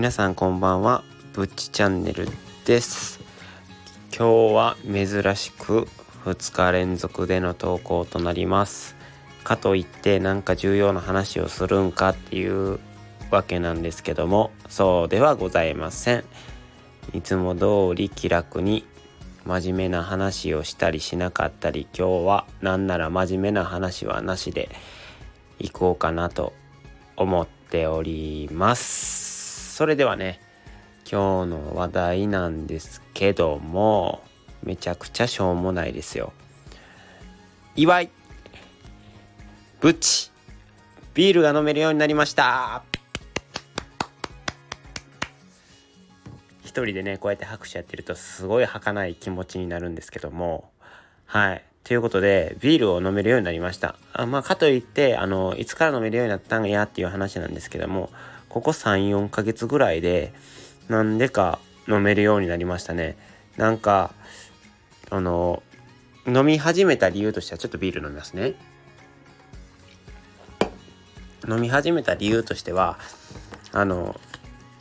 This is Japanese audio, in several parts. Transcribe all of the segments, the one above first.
皆さんこんばんは。ぶっちチャンネルです。今日は珍しく2日連続での投稿となります。かといってなんか重要な話をするんかっていうわけなんですけども。そうではございません。いつも通り気楽に真面目な話をしたりしなかったり。今日はなんなら真面目な話はなしでいこうかなと思っております。それではね今日の話題なんですけどもめちゃくちゃしょうもないですよ。祝いブチビールが飲めるようになりました。一人でねこうやって拍手やってるとすごい儚い気持ちになるんですけども。はい。ということでビールを飲めるようになりました。あまあかといってあのいつから飲めるようになったんやっていう話なんですけどもここ34ヶ月ぐらいでなんでか飲めるようになりましたね。なんかあの飲み始めた理由としてはちょっとビール飲みますね。飲み始めた理由としてはあの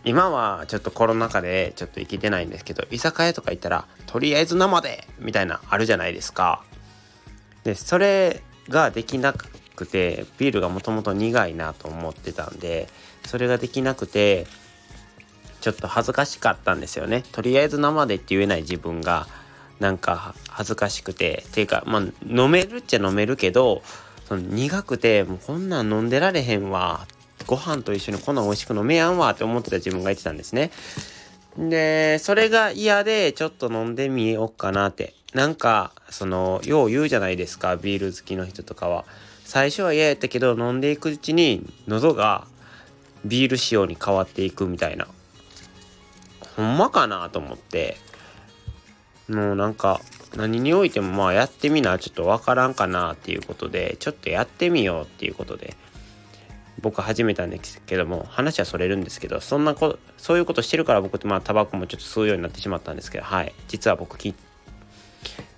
今はちょっとコロナ禍でちょっと生きてないんですけど居酒屋とか行ったらとりあえず生でみたいなあるじゃないですか。でそれができなくてビールがもともと苦いなと思ってたんでそれができなくてちょっと恥ずかしかったんですよねとりあえず生でって言えない自分がなんか恥ずかしくてっていうかまあ飲めるっちゃ飲めるけどその苦くてもうこんなん飲んでられへんわご飯と一緒にこんなん美味しく飲めやんわって思ってた自分がいてたんですね。で、それが嫌でちょっと飲んでみようかなって。なんか、その、よう言うじゃないですか、ビール好きの人とかは。最初は嫌やったけど、飲んでいくうちに喉がビール仕様に変わっていくみたいな。ほんまかなと思って。もうなんか、何においてもまあやってみなちょっとわからんかなっていうことで、ちょっとやってみようっていうことで。僕始めたんですけども話はそれるんですけどそんなこそういうことしてるから僕ってまあタバコもちょっと吸うようになってしまったんですけどはい実は僕喫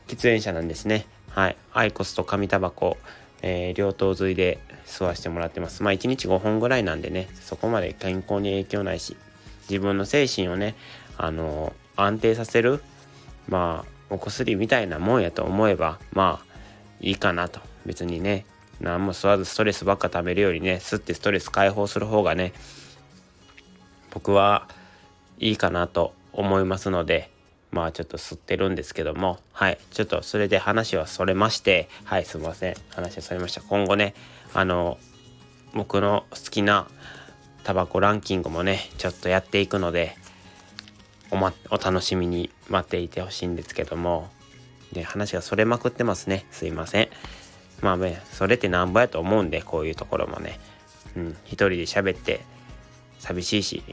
煙者なんですねはいアイコスと紙タバコ、えー、両頭髄で吸わせてもらってます。まあ1日5本ぐらいなんでねそこまで健康に影響ないし自分の精神をねあのー、安定させるまあお薬みたいなもんやと思えばまあいいかなと。別にね何も吸わずストレスばっか食べるよりね吸ってストレス解放する方がね僕はいいかなと思いますのでまあちょっと吸ってるんですけども。はい。ちょっとそれで話はそれまして。はいすいません。話はそれました。今後ねあの僕の好きなタバコランキングもねちょっとやっていくのでお,、ま、お楽しみに待っていてほしいんですけども。で話がそれまくってますね。すいません。まあね、それってなんぼやと思うんで、こういうところもね。うん、一人で喋って寂しいし、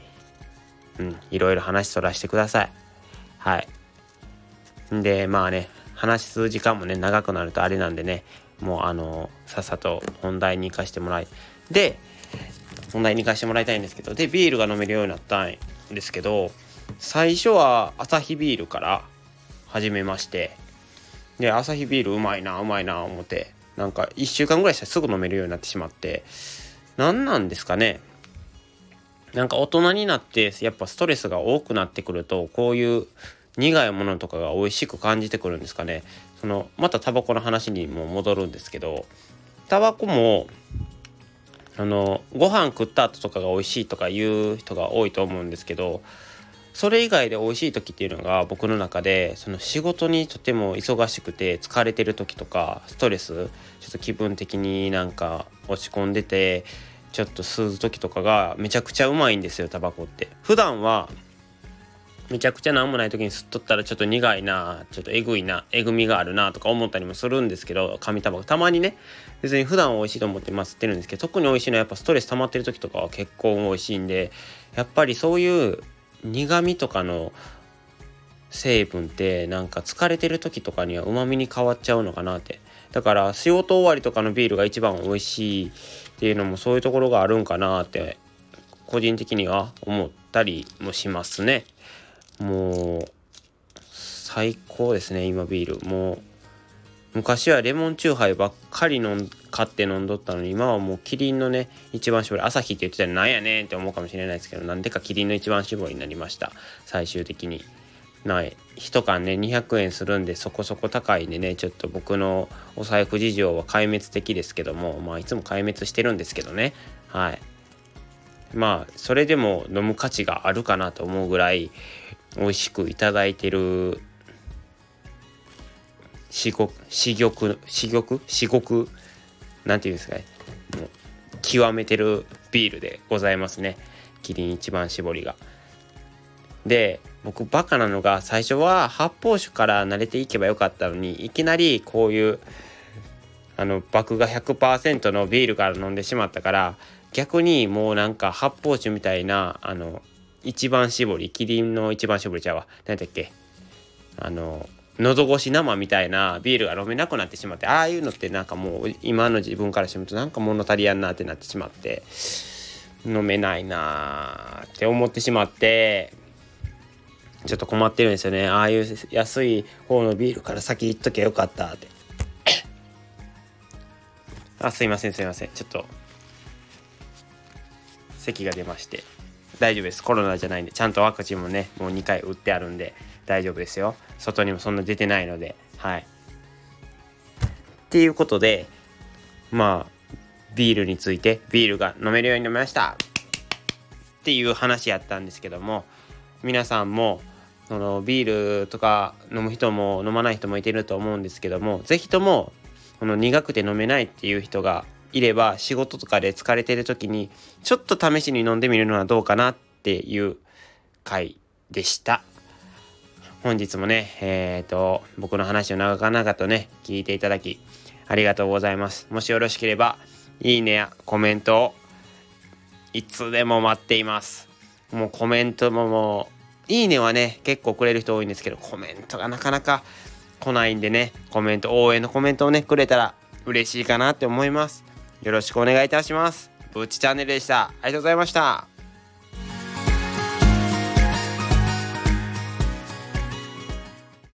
うん、いろいろ話そらしてください。はい。で、まあね、話す時間もね、長くなるとあれなんでね、もうあの、さっさと本題に行かしてもらい。で、本題に行かしてもらいたいんですけど、で、ビールが飲めるようになったんですけど、最初はアサヒビールから始めまして、で、アサヒビールうまいな、うまいな、思って、なんか1週間ぐらいしたらすぐ飲めるようになってしまって何なんですかねなんか大人になってやっぱストレスが多くなってくるとこういう苦いものとかが美味しく感じてくるんですかね。そのまたタバコの話にも戻るんですけどタバコもあのご飯食った後とかが美味しいとか言う人が多いと思うんですけどそれ以外で美味しい時っていうのが僕の中でその仕事にとても忙しくて疲れてる時とかストレスちょっと気分的になんか落ち込んでてちょっと吸う時とかがめちゃくちゃうまいんですよタバコって。普段はめちゃくちゃ何もない時に吸っとったらちょっと苦いなちょっとえぐいなえぐみがあるなとか思ったりもするんですけど紙タバコ。たまにね別に普段美味しいと思ってまあ吸ってるんですけど特に美味しいのはやっぱストレス溜まってる時とかは結構美味しいんでやっぱりそういう苦味とかの成分ってなんか疲れてる時とかにはうまみに変わっちゃうのかなってだから仕事終わりとかのビールが一番美味しいっていうのもそういうところがあるんかなって個人的には思ったりもしますね。もう最高ですね今ビール。もう昔はレモンチューハイばっかり飲ん買って飲んどったのに今はもうキリンのね一番搾り朝日って言ってたらなんやねんって思うかもしれないですけどなんでかキリンの一番搾りになりました。最終的に。ない。1缶ね200円するんでそこそこ高いんでねちょっと僕のお財布事情は壊滅的ですけどもまあいつも壊滅してるんですけどね。はい。まあそれでも飲む価値があるかなと思うぐらい美味しくいただいてる至極至極至極至極なんていうんですかね。もう極めてるビールでございますね。キリン一番搾りが。で僕バカなのが最初は発泡酒から慣れていけばよかったのにいきなりこういうあの麦芽100%のビールから飲んでしまったから逆にもうなんか発泡酒みたいなあの一番搾りキリンの一番搾りちゃうわ。何だっけ？あの喉越し生みたいなビールが飲めなくなってしまってああいうのってなんかもう今の自分からしてみるとなんか物足りやんなってなってしまって飲めないなって思ってしまってちょっと困ってるんですよね。ああいう安い方のビールから先行っときゃよかったって。あすいませんすいません。ちょっと咳が出まして。大丈夫です。コロナじゃないんで。ちゃんとワクチンもねもう2回打ってあるんで大丈夫ですよ。外にもそんな出てないので。はい。っていうことでまあビールについてビールが飲めるようになりました。っていう話やったんですけども皆さんもそのビールとか飲む人も飲まない人もいてると思うんですけども是非ともこの苦くて飲めないっていう人がいれば仕事とかで疲れてる時にちょっと試しに飲んでみるのはどうかなっていう回でした。本日もね、えっ、ー、と、僕の話を長々とね、聞いていただき、ありがとうございます。もしよろしければ、いいねやコメントを、いつでも待っています。もうコメントももう、いいねはね、結構くれる人多いんですけど、コメントがなかなか来ないんでね、コメント、応援のコメントをね、くれたら嬉しいかなって思います。よろしくお願いいたします。ぶっちチャンネルでした。ありがとうございました。